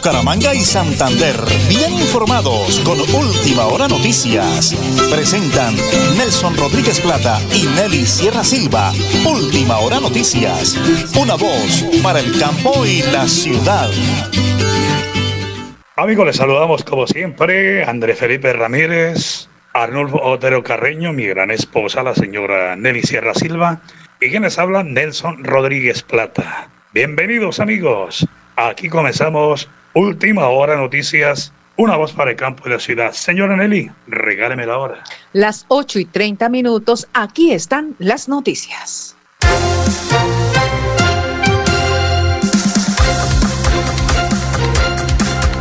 Bucaramanga y Santander, bien informados con Última Hora Noticias. Presentan Nelson Rodríguez Plata y Nelly Sierra Silva. Última Hora Noticias. Una voz para el campo y la ciudad. Amigos, les saludamos como siempre, André Felipe Ramírez, Arnulfo Otero Carreño, mi gran esposa, la señora Nelly Sierra Silva, y quienes hablan, Nelson Rodríguez Plata. Bienvenidos amigos. Aquí comenzamos Última Hora Noticias. Una voz para el campo de la ciudad. Señora Nelly, regáleme la hora. Las 8 y 30 minutos, aquí están las noticias.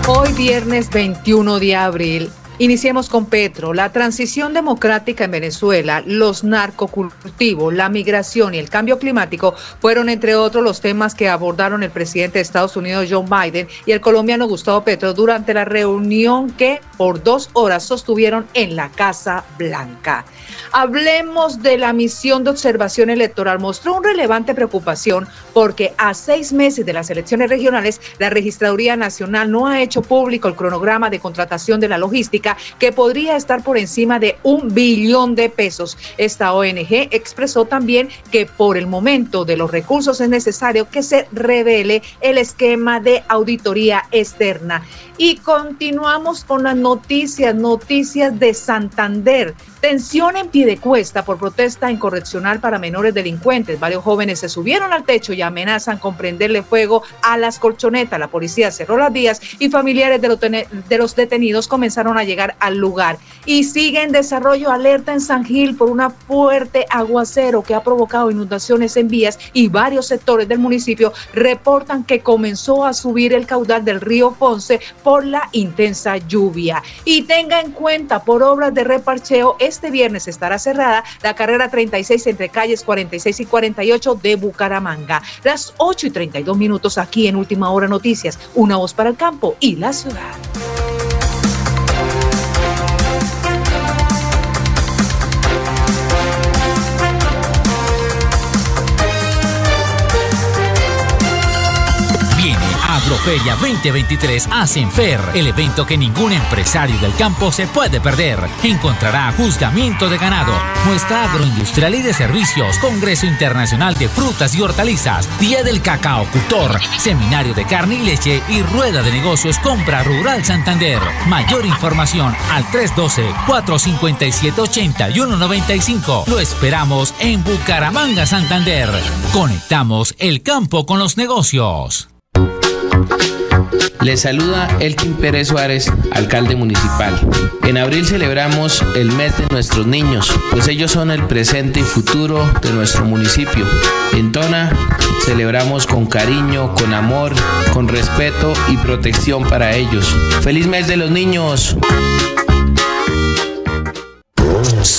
Hoy viernes 21 de abril Iniciemos con Petro. La transición democrática en Venezuela, los narcocultivos, la migración y el cambio climático fueron, entre otros, los temas que abordaron el presidente de Estados Unidos, Joe Biden, y el colombiano Gustavo Petro durante la reunión que por dos horas sostuvieron en la Casa Blanca. Hablemos de la misión de observación electoral. Mostró una relevante preocupación porque a seis meses de las elecciones regionales, la Registraduría Nacional no ha hecho público el cronograma de contratación de la logística que podría estar por encima de un billón de pesos. Esta ONG expresó también que por el momento de los recursos es necesario que se revele el esquema de auditoría externa. Y continuamos con las noticias, noticias de Santander. Tensión en cuesta por protesta incorreccional para menores delincuentes. Varios jóvenes se subieron al techo y amenazan con prenderle fuego a las colchonetas. La policía cerró las vías y familiares de de los detenidos comenzaron a llegar al lugar. Y sigue en desarrollo alerta en San Gil por una fuerte aguacero que ha provocado inundaciones en vías y varios sectores del municipio reportan que comenzó a subir el caudal del río Ponce por la intensa lluvia. Y tenga en cuenta, por obras de reparcheo, este viernes estará cerrada la carrera 36 entre calles 46 y 48 de Bucaramanga. Las 8 y 32 minutos aquí en Última Hora Noticias, una voz para el campo y la ciudad. Agroferia 2023 a Senfer, el evento que ningún empresario del campo se puede perder. Encontrará juzgamiento de ganado, muestra agroindustrial y de servicios, Congreso Internacional de Frutas y Hortalizas, Día del Cacao Cultor, Seminario de Carne y Leche y Rueda de Negocios Compra Rural Santander. Mayor información al 312-457-8195. Lo esperamos en Bucaramanga, Santander. Conectamos el campo con los negocios. Les saluda Elkin Pérez Suárez, alcalde municipal. En abril celebramos el mes de nuestros niños, pues ellos son el presente y futuro de nuestro municipio. En Tona celebramos con cariño, con amor, con respeto y protección para ellos. ¡Feliz mes de los niños!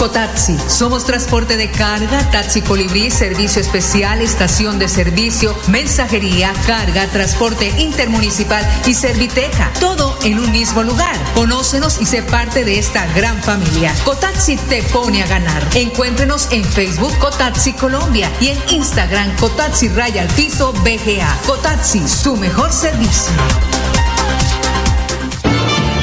Cotaxi. Somos transporte de carga, taxi colibrí, servicio especial, estación de servicio, mensajería, carga, transporte intermunicipal y serviteca. Todo en un mismo lugar. Conócenos y sé parte de esta gran familia. Cotaxi te pone a ganar. Encuéntrenos en Facebook Cotaxi Colombia y en Instagram Cotaxi Raya al Piso BGA. Cotaxi, su mejor servicio.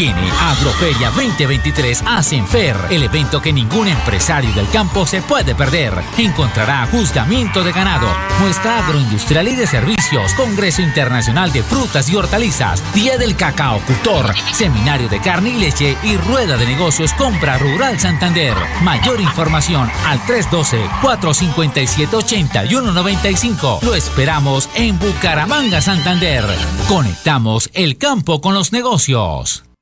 Viene Agroferia 2023 a Senfer, el evento que ningún empresario del campo se puede perder. Encontrará juzgamiento de ganado, muestra agroindustrial y de servicios, Congreso Internacional de Frutas y Hortalizas, Día del Cacao Cultor, Seminario de Carne y Leche y Rueda de Negocios Compra Rural Santander. Mayor información al 312-457-8195. Lo esperamos en Bucaramanga, Santander. Conectamos el campo con los negocios.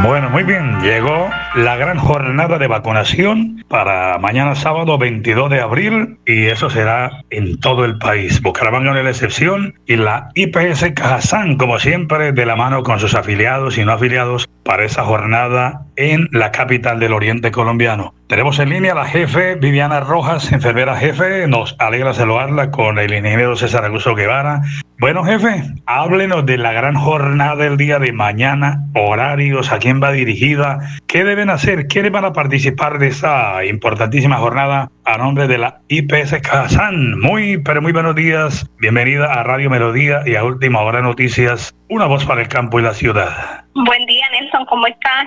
Bueno, muy bien, llegó la gran jornada de vacunación para mañana sábado 22 de abril y eso será en todo el país. Bucaramanga no es la excepción y la IPS Cajazán, como siempre, de la mano con sus afiliados y no afiliados para esa jornada en la capital del oriente colombiano. Tenemos en línea a la jefe Viviana Rojas, enfermera jefe. Nos alegra saludarla con el ingeniero César Augusto Guevara. Bueno, jefe, háblenos de la gran jornada del día de mañana, horarios, a quién va dirigida, qué deben hacer, quiénes van a participar de esa importantísima jornada a nombre de la IPS Kazán. Muy, pero muy buenos días. Bienvenida a Radio Melodía y a Última Hora Noticias, una voz para el campo y la ciudad. Buen día, Nelson, ¿cómo estás?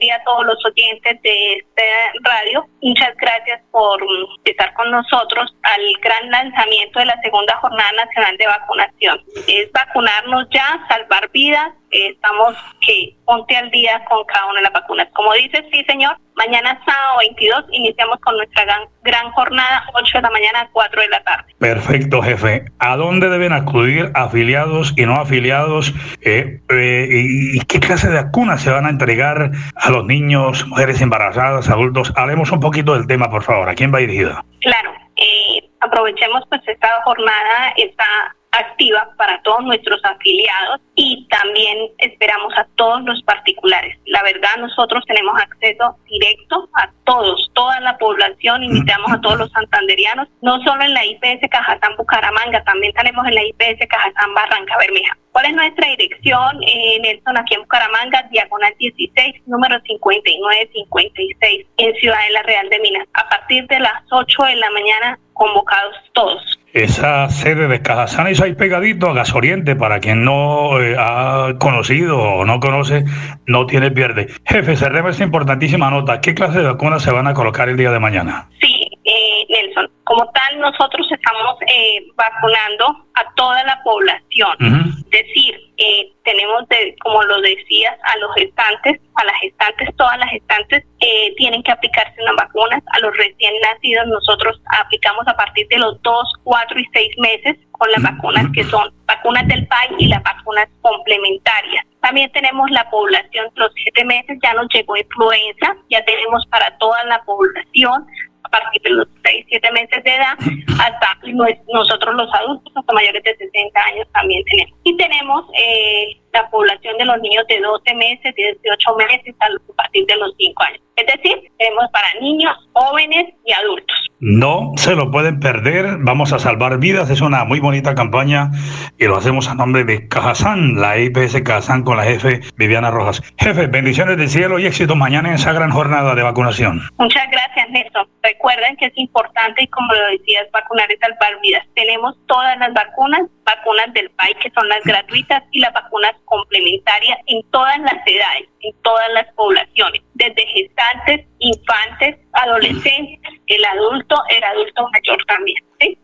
Día a todos los oyentes de este radio. Muchas gracias por estar con nosotros al gran lanzamiento de la segunda Jornada Nacional de Vacunación. Es vacunarnos ya, salvar vidas. Estamos que ponte al día con cada una de las vacunas. Como dices, sí, señor, mañana sábado 22 iniciamos con nuestra gran, gran jornada, 8 de la mañana a 4 de la tarde. Perfecto, jefe. ¿A dónde deben acudir afiliados y no afiliados? Eh, eh, ¿Y qué clase de vacunas se van a entregar a los niños, mujeres embarazadas, adultos? Hablemos un poquito del tema, por favor. ¿A quién va dirigida? Claro. Eh, aprovechemos pues esta jornada, esta activa para todos nuestros afiliados y también esperamos a todos los particulares. La verdad, nosotros tenemos acceso directo a todos, toda la población, invitamos a todos los santanderianos, no solo en la IPS Cajatán Bucaramanga, también tenemos en la IPS Cajatán Barranca Bermeja. ¿Cuál es nuestra dirección, eh, Nelson, aquí en Bucaramanga, diagonal 16, número 5956, en Ciudad de la Real de Minas? A partir de las 8 de la mañana, convocados todos. Esa sede de Cajazán es ahí pegadito a Gasoriente, para quien no eh, ha conocido o no conoce, no tiene pierde. Jefe, cerremos esta importantísima nota. ¿Qué clase de vacunas se van a colocar el día de mañana? Sí. Como tal, nosotros estamos eh, vacunando a toda la población. Es decir, eh, tenemos, de, como lo decías, a los gestantes, a las gestantes, todas las gestantes eh, tienen que aplicarse unas vacunas. A los recién nacidos nosotros aplicamos a partir de los 2, 4 y 6 meses con las vacunas que son vacunas del país y las vacunas complementarias. También tenemos la población, los 7 meses ya nos llegó influenza, ya tenemos para toda la población partir de los 6, 7 meses de edad, hasta nosotros los adultos, hasta mayores de 60 años también tenemos. Y tenemos eh, la población de los niños de 12 meses, 18 meses, a partir de los 5 años. Es decir, tenemos para niños, jóvenes y adultos. No se lo pueden perder, vamos a salvar vidas, es una muy bonita campaña y lo hacemos a nombre de Cajazán, la IPS Cajazán con la jefe Viviana Rojas. Jefe, bendiciones del cielo y éxito mañana en esa gran jornada de vacunación. Muchas gracias, Néstor. Recuerden que es importante y como lo decías, vacunar y salvar vidas. Tenemos todas las vacunas, vacunas del país que son las gratuitas y las vacunas complementarias en todas las edades, en todas las poblaciones, desde gestantes, infantes, adolescentes, el adulto, el adulto mayor también.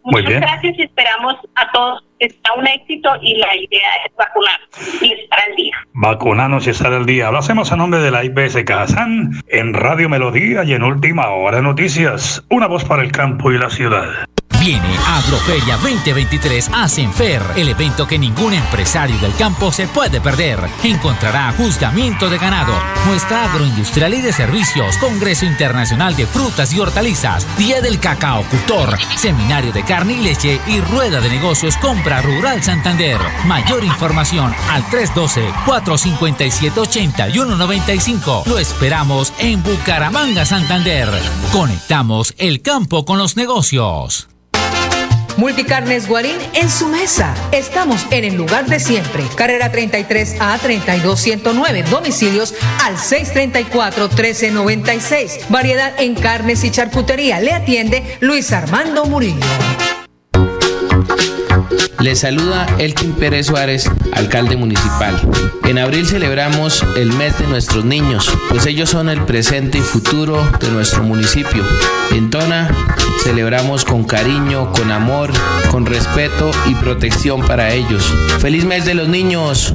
Muchas gracias y esperamos a todos que sea un éxito y la idea es vacunar y estar al día. Vacunarnos y estar al día. Lo hacemos a nombre de la IPS Kazán en Radio Melodía y en Última Hora Noticias. Una voz para el campo y la ciudad. Viene Agroferia 2023 a Senfer, el evento que ningún empresario del campo se puede perder. Encontrará juzgamiento de ganado, muestra agroindustrial y de servicios, Congreso Internacional de Frutas y Hortalizas, Día del Cacao Cultor, Seminario de Carne y Leche y Rueda de Negocios Compra Rural Santander. Mayor información al 312-457-8195. Lo esperamos en Bucaramanga, Santander. Conectamos el campo con los negocios. Multicarnes Guarín en su mesa. Estamos en el lugar de siempre. Carrera 33 a 32109. Domicilios al 634 1396. Variedad en carnes y charcutería. Le atiende Luis Armando Murillo. Le saluda Elkin Pérez Suárez, alcalde municipal. En abril celebramos el mes de nuestros niños, pues ellos son el presente y futuro de nuestro municipio. En celebramos con cariño, con amor, con respeto y protección para ellos. ¡Feliz mes de los niños!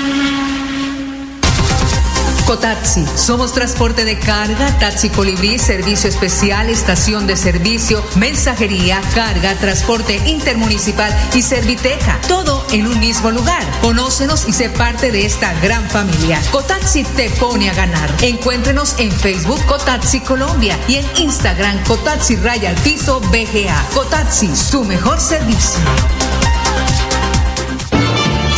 Cotaxi. Somos transporte de carga, taxi colibrí, servicio especial, estación de servicio, mensajería, carga, transporte intermunicipal y serviteca. Todo en un mismo lugar. Conócenos y sé parte de esta gran familia. Cotaxi te pone a ganar. Encuéntrenos en Facebook Cotaxi Colombia y en Instagram Cotaxi Raya al Piso BGA. Cotaxi, su mejor servicio.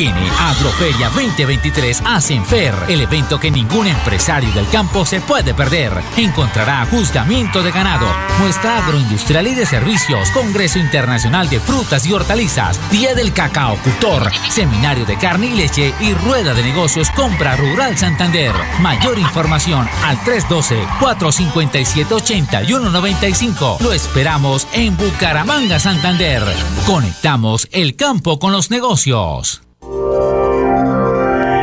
Viene Agroferia 2023 a Senfer, el evento que ningún empresario del campo se puede perder. Encontrará juzgamiento de ganado, muestra agroindustrial y de servicios, Congreso Internacional de Frutas y Hortalizas, Día del Cacao Cultor, Seminario de Carne y Leche y Rueda de Negocios Compra Rural Santander. Mayor información al 312-457-8195. Lo esperamos en Bucaramanga, Santander. Conectamos el campo con los negocios.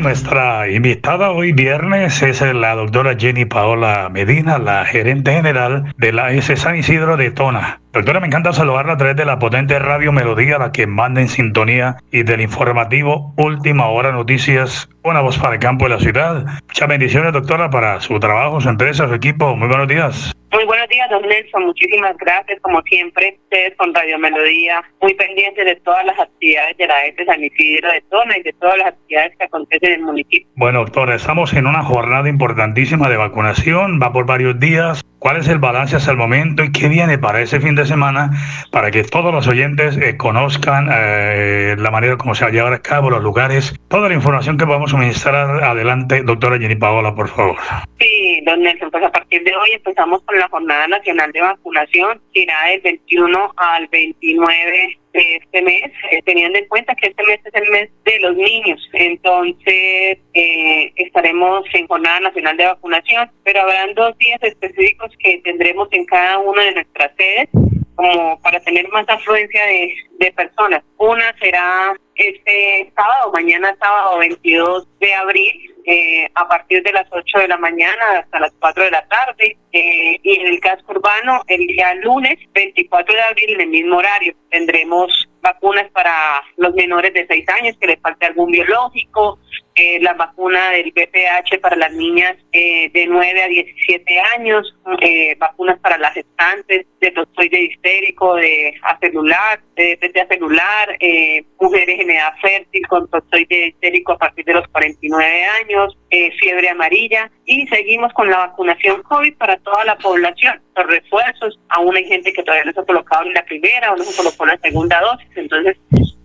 Nuestra invitada hoy viernes es la doctora Jenny Paola Medina, la gerente general de la S San Isidro de Tona. Doctora, me encanta saludarla a través de la potente radio Melodía, la que manda en sintonía y del informativo Última Hora Noticias, una voz para el campo de la ciudad. Muchas bendiciones, doctora, para su trabajo, su empresa, su equipo. Muy buenos días. Días, don Nelson. Muchísimas gracias, como siempre, ustedes con Radio Melodía, muy pendientes de todas las actividades de la ESE San Isidro de Tona y de todas las actividades que acontecen en el municipio. Bueno, doctora, estamos en una jornada importantísima de vacunación, va por varios días. ¿Cuál es el balance hasta el momento y qué viene para ese fin de semana para que todos los oyentes eh, conozcan eh, la manera como se va a llevar a cabo, los lugares, toda la información que podamos suministrar adelante, doctora Jenny Paola, por favor. Sí, don Nelson, pues a partir de hoy empezamos con la Jornada Nacional de Vacunación, que irá del 21 al 29 de este mes, eh, teniendo en cuenta que este mes es el mes de los niños. Entonces, eh, estaremos en Jornada Nacional de Vacunación, pero habrán dos días específicos que tendremos en cada una de nuestras sedes como para tener más afluencia de, de personas. Una será este sábado, mañana sábado 22 de abril, eh, a partir de las 8 de la mañana hasta las 4 de la tarde eh, y en el casco urbano el día lunes 24 de abril en el mismo horario tendremos vacunas para los menores de 6 años que les falte algún biológico, eh, la vacuna del BPH para las niñas eh, de 9 a 17 años, eh, vacunas para las gestantes, de toxoide histérico, de acelular, de DPT celular, eh, mujeres en edad fértil con toxoide histérico a partir de los 49 años, eh, fiebre amarilla y seguimos con la vacunación COVID para toda la población. Los refuerzos, aún hay gente que todavía no se ha colocado en la primera o no se colocó la segunda dosis, entonces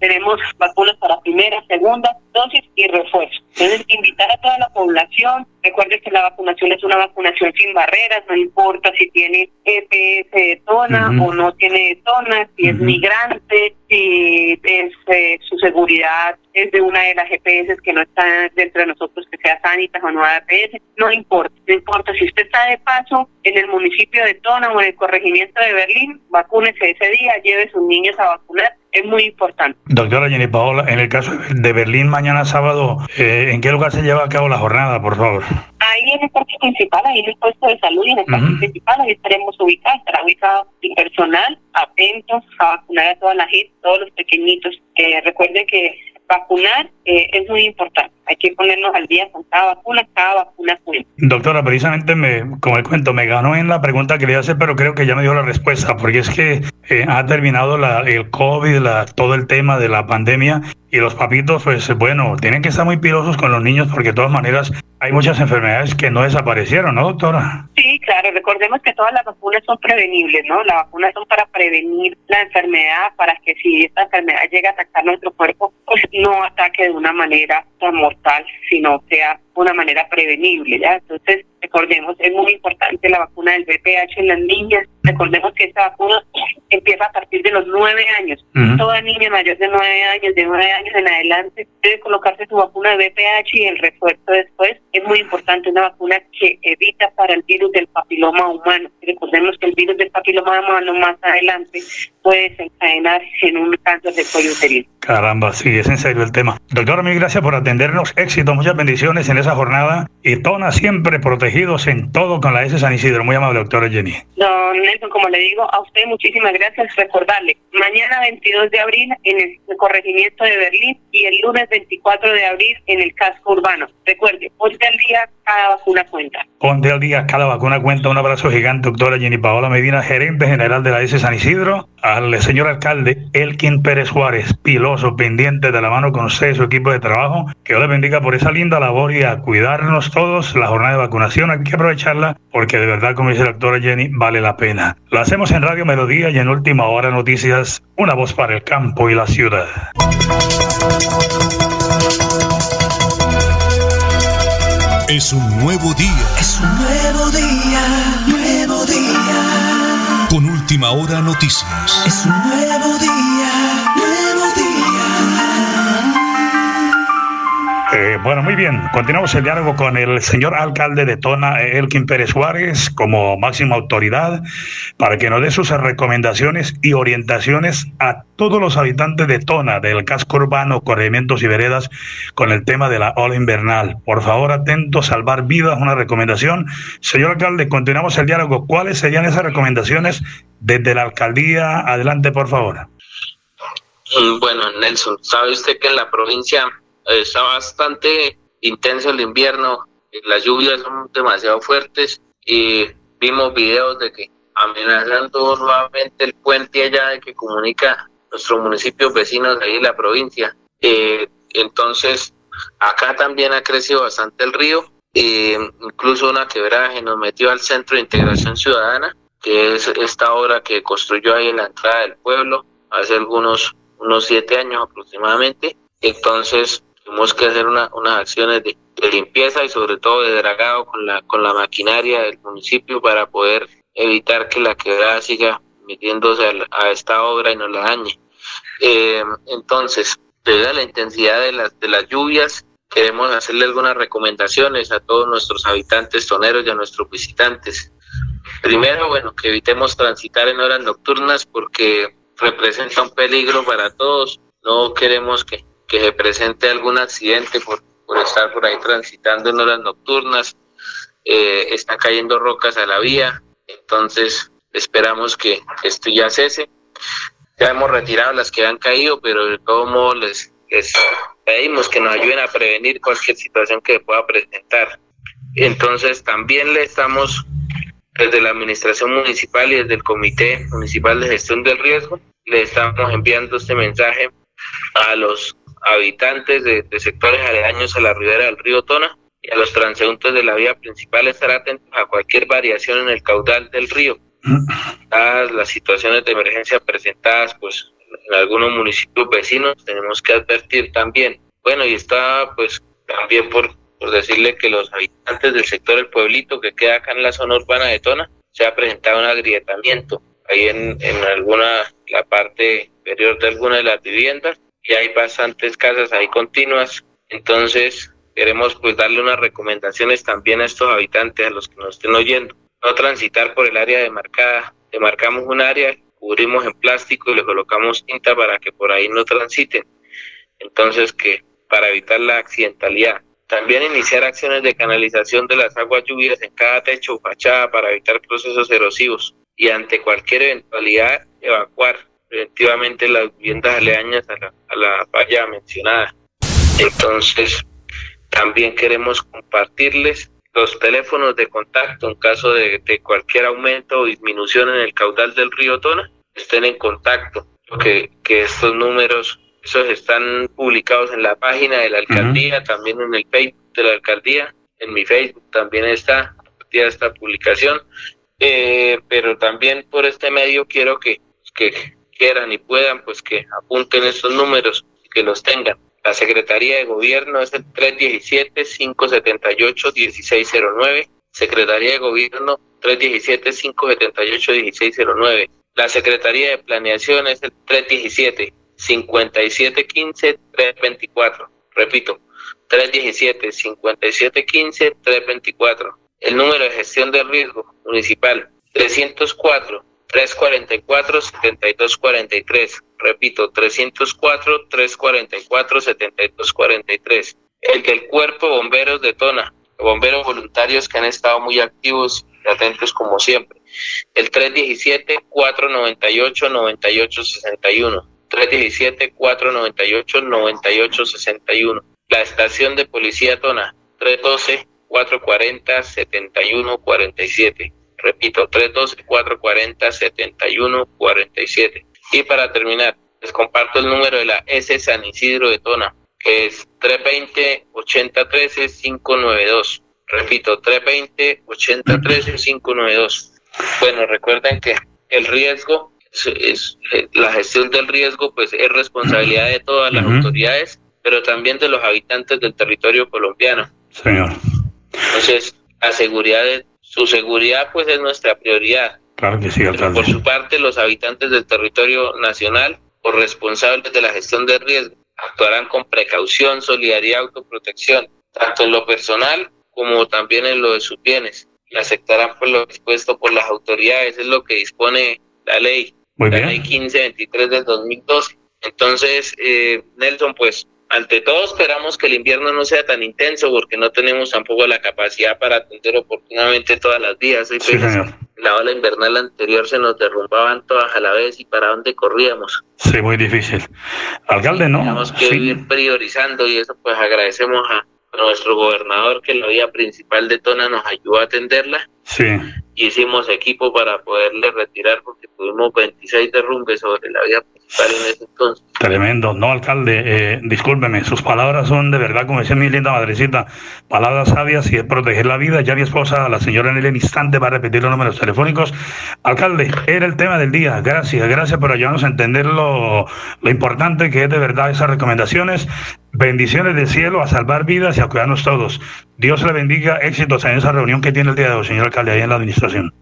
tenemos vacunas para primera, segunda dosis y refuerzo. Entonces, invitar a toda la población, recuerden que la vacunación es una vacunación sin barreras, no importa si tiene EPS de tona o no tiene de tona, si es migrante, si es, eh, su seguridad es de una de las EPS que no está dentro de nosotros, que sea Sanitas o no EPS, no importa, no importa si usted está de paso en el municipio de Tona o en el corregimiento de Berlín, vacúnese ese día, lleve a sus niños a vacunar, es muy importante. Doctora Jenny Paola, en el caso de Berlín mañana sábado, eh, ¿en qué lugar se lleva a cabo la jornada, por favor? Ahí en el parque principal, ahí en el puesto de salud y en el parque principal, ahí estaremos ubicados, estará ubicado el personal, atentos a vacunar a toda la gente, todos los pequeñitos. Eh, recuerden que vacunar eh, es muy importante. Hay que ponernos al día con cada vacuna, cada vacuna cuenta. Doctora, precisamente, me, como el cuento, me ganó en la pregunta que quería hacer, pero creo que ya me dio la respuesta, porque es que eh, ha terminado la, el COVID, todo el tema de la pandemia, y los papitos, pues bueno, tienen que estar muy pilosos con los niños, porque de todas maneras hay muchas enfermedades que no desaparecieron, ¿no, doctora? Sí, claro, recordemos que todas las vacunas son prevenibles, ¿no? Las vacunas son para prevenir la enfermedad, para que si esta enfermedad llega a atacar nuestro cuerpo, pues no ataque de una manera tan mortal, sino sea una manera prevenible, ¿ya? Entonces, recordemos, es muy importante la vacuna del VPH en las niñas. Recordemos que esta vacuna empieza a partir de los nueve años. Toda niña mayor de nueve años, de nueve años en adelante, debe colocarse su vacuna de VPH y el refuerzo después. Es muy importante una vacuna que evita para el virus del papiloma humano. Recordemos que el virus del papiloma humano más adelante puede desencadenar en un cáncer de cuello uterino. Caramba, sí, es en serio el tema. Doctora, mil gracias por atendernos. Éxito, muchas bendiciones en esa jornada. Y Tona siempre protegidos en todo con la S San Isidro. Muy amable, doctora Jenny. Don Nelson, como le digo, a usted muchísimas gracias. Recordarle, mañana 22 de abril en el corregimiento de Berlín y el lunes 24 de abril en el casco urbano. Recuerde, ponte al día cada vacuna cuenta. Ponte al día cada vacuna cuenta. Un abrazo gigante, doctora Jenny Paola Medina, gerente general de la S San Isidro. Al señor alcalde Elkin Pérez Juárez, piloso, pendiente de la mano con usted y su equipo de trabajo. Que Dios le bendiga por esa linda labor y a cuidarnos todos. La jornada de vacunación hay que aprovecharla porque de verdad, como dice la doctora Jenny, vale la pena. Lo hacemos en Radio Melodía y en Última Hora Noticias, una voz para el campo y la ciudad. Es un nuevo día. Es un nuevo día, nuevo día. Con Última Hora Noticias. Es un nuevo día, Eh, bueno, muy bien. Continuamos el diálogo con el señor alcalde de Tona, Elkin Pérez Suárez, como máxima autoridad, para que nos dé sus recomendaciones y orientaciones a todos los habitantes de Tona, del casco urbano, corregimientos y veredas, con el tema de la ola invernal. Por favor, atentos, salvar vidas, una recomendación. Señor alcalde, continuamos el diálogo. ¿Cuáles serían esas recomendaciones desde la alcaldía? Adelante, por favor. Bueno, Nelson, ¿sabe usted que en la provincia está bastante intenso el invierno, las lluvias son demasiado fuertes y vimos videos de que amenazando nuevamente el puente allá de que comunica nuestros municipios vecinos de ahí la provincia. Eh, entonces, acá también ha crecido bastante el río, eh, incluso una quebrada que nos metió al Centro de Integración Ciudadana, que es esta obra que construyó ahí en la entrada del pueblo hace algunos unos siete años aproximadamente. Entonces, tenemos que hacer una, unas acciones de, de, limpieza y sobre todo de dragado con la, con la maquinaria del municipio para poder evitar que la quebrada siga metiéndose a, a esta obra y no la dañe. Eh, entonces, debido a la intensidad de las, de las lluvias, queremos hacerle algunas recomendaciones a todos nuestros habitantes toneros y a nuestros visitantes. Primero, bueno, que evitemos transitar en horas nocturnas porque representa un peligro para todos. No queremos que, que se presente algún accidente por, por estar por ahí transitando en horas nocturnas. Eh, están cayendo rocas a la vía, entonces esperamos que esto ya cese. Ya hemos retirado las que han caído, pero de todo modo les, les pedimos que nos ayuden a prevenir cualquier situación que pueda presentar. Entonces también le estamos desde la administración municipal y desde el Comité Municipal de Gestión del Riesgo, le estamos enviando este mensaje a los habitantes de, sectores aledaños a la ribera del río Tona y a los transeúntes de la vía principal estar atentos a cualquier variación en el caudal del río. Dadas las situaciones de emergencia presentadas pues en algunos municipios vecinos, tenemos que advertir también. Bueno, y está pues también por por decirle que los habitantes del sector del pueblito que queda acá en la zona urbana de Tona se ha presentado un agrietamiento ahí en, en alguna, la parte inferior de alguna de las viviendas y hay bastantes casas ahí continuas. Entonces queremos pues darle unas recomendaciones también a estos habitantes, a los que nos estén oyendo. No transitar por el área demarcada. Demarcamos un área, cubrimos en plástico y le colocamos tinta para que por ahí no transiten. Entonces que para evitar la accidentalidad. También iniciar acciones de canalización de las aguas lluvias en cada techo o fachada para evitar procesos erosivos y ante cualquier eventualidad evacuar preventivamente las viviendas aledañas a la, a la valla mencionada. Entonces, también queremos compartirles los teléfonos de contacto en caso de, de, cualquier aumento o disminución en el caudal del río Tona, estén en contacto, que, que estos números esos están publicados en la página de la alcaldía, también en el Facebook de la alcaldía, en mi Facebook también está esta publicación. Eh, pero también por este medio quiero que, que quieran y puedan, pues que apunten estos números y que los tengan. La Secretaría de Gobierno es el 317-578-1609. Secretaría de Gobierno 317-578-1609. La Secretaría de Planeación es el 317 5715-324. Repito, 317-5715-324. El número de gestión de riesgo municipal, 304-344-7243. Repito, 304-344-7243. El del Cuerpo Bomberos de Tona, bomberos voluntarios que han estado muy activos y atentos como siempre. El 317-498-9861. 317-498-9861. La estación de policía Tona, 312-440-7147. Repito, 312-440-7147. Y para terminar, les comparto el número de la S San Isidro de Tona, que es 320-8013-592. Repito, 320-8013-592. Bueno, recuerden que el riesgo es, eh, la gestión del riesgo pues es responsabilidad de todas las autoridades, pero también de los habitantes del territorio colombiano. Señor. Entonces, la seguridad, de, su seguridad pues es nuestra prioridad. Claro que sí. Por su parte, los habitantes del territorio nacional o responsables de la gestión del riesgo actuarán con precaución, solidaridad, autoprotección, tanto en lo personal como también en lo de sus bienes y aceptarán por lo dispuesto por las autoridades, es lo que dispone la ley la ley 1523 del 2012. Entonces, eh, Nelson, pues ante todo esperamos que el invierno no sea tan intenso porque no tenemos tampoco la capacidad para atender oportunamente todas las vías. Sí, la ola invernal anterior se nos derrumbaban todas a la vez y para dónde corríamos. Sí, muy difícil. Alcalde, ¿no? Tenemos que ir priorizando y eso pues agradecemos a nuestro gobernador que la vía principal de Tona nos ayudó a atenderla. Sí. Hicimos equipo para poderle retirar porque tuvimos 26 derrumbes sobre la vía principal Tremendo. No, alcalde, eh, discúlpeme, sus palabras son de verdad, como decía mi linda madrecita, palabras sabias y es proteger la vida. Ya mi esposa, la señora Nelly, en instante va a repetir los números telefónicos. Alcalde, era el tema del día. Gracias, gracias por ayudarnos a entender lo, lo importante que es de verdad esas recomendaciones. Bendiciones del cielo a salvar vidas y a cuidarnos todos. Dios le bendiga, éxitos en esa reunión que tiene el día de hoy, señor alcalde, ahí en la administración.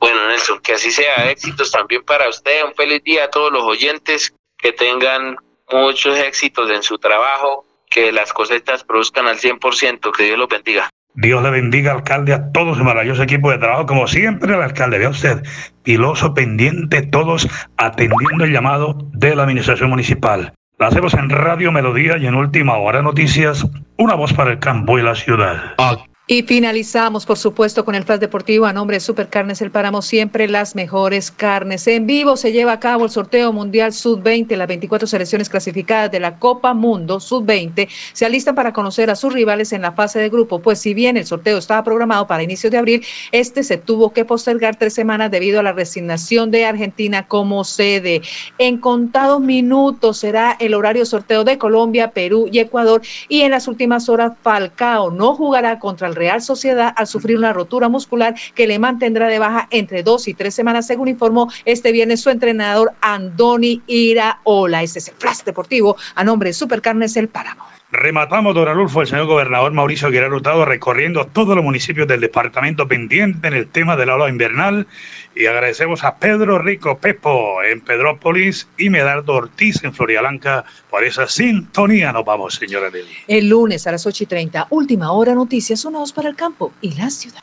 Bueno, Nelson, que así sea, éxitos también para usted, un feliz día a todos los oyentes, que tengan muchos éxitos en su trabajo, que las cosechas produzcan al 100%, que Dios los bendiga. Dios le bendiga, alcalde, a todo su maravilloso equipo de trabajo, como siempre el alcalde, vea usted, piloso, pendiente, todos atendiendo el llamado de la administración municipal. La hacemos en Radio Melodía y en Última Hora Noticias, una voz para el campo y la ciudad. Y finalizamos, por supuesto, con el Flash Deportivo a nombre de Supercarnes El Páramo, siempre las mejores carnes. En vivo se lleva a cabo el sorteo mundial Sub-20, las 24 selecciones clasificadas de la Copa Mundo Sub-20 se alistan para conocer a sus rivales en la fase de grupo, pues si bien el sorteo estaba programado para inicios de abril, este se tuvo que postergar tres semanas debido a la resignación de Argentina como sede. En contados minutos será el horario sorteo de Colombia, Perú y Ecuador y en las últimas horas Falcao no jugará contra el Real Sociedad al sufrir una rotura muscular que le mantendrá de baja entre dos y tres semanas, según informó este viernes su entrenador Andoni Iraola. Este es el Flash Deportivo a nombre de Supercarnes El Páramo. Rematamos, don Arulfo, el señor gobernador Mauricio Aguilar Hurtado recorriendo todos los municipios del departamento pendiente en el tema del ola invernal y agradecemos a Pedro Rico Pepo en Pedrópolis y Medardo Ortiz en Florialanca por esa sintonía. Nos vamos, señora Nelly. El lunes a las 8 y 30, última hora, noticias sonados para el campo y la ciudad.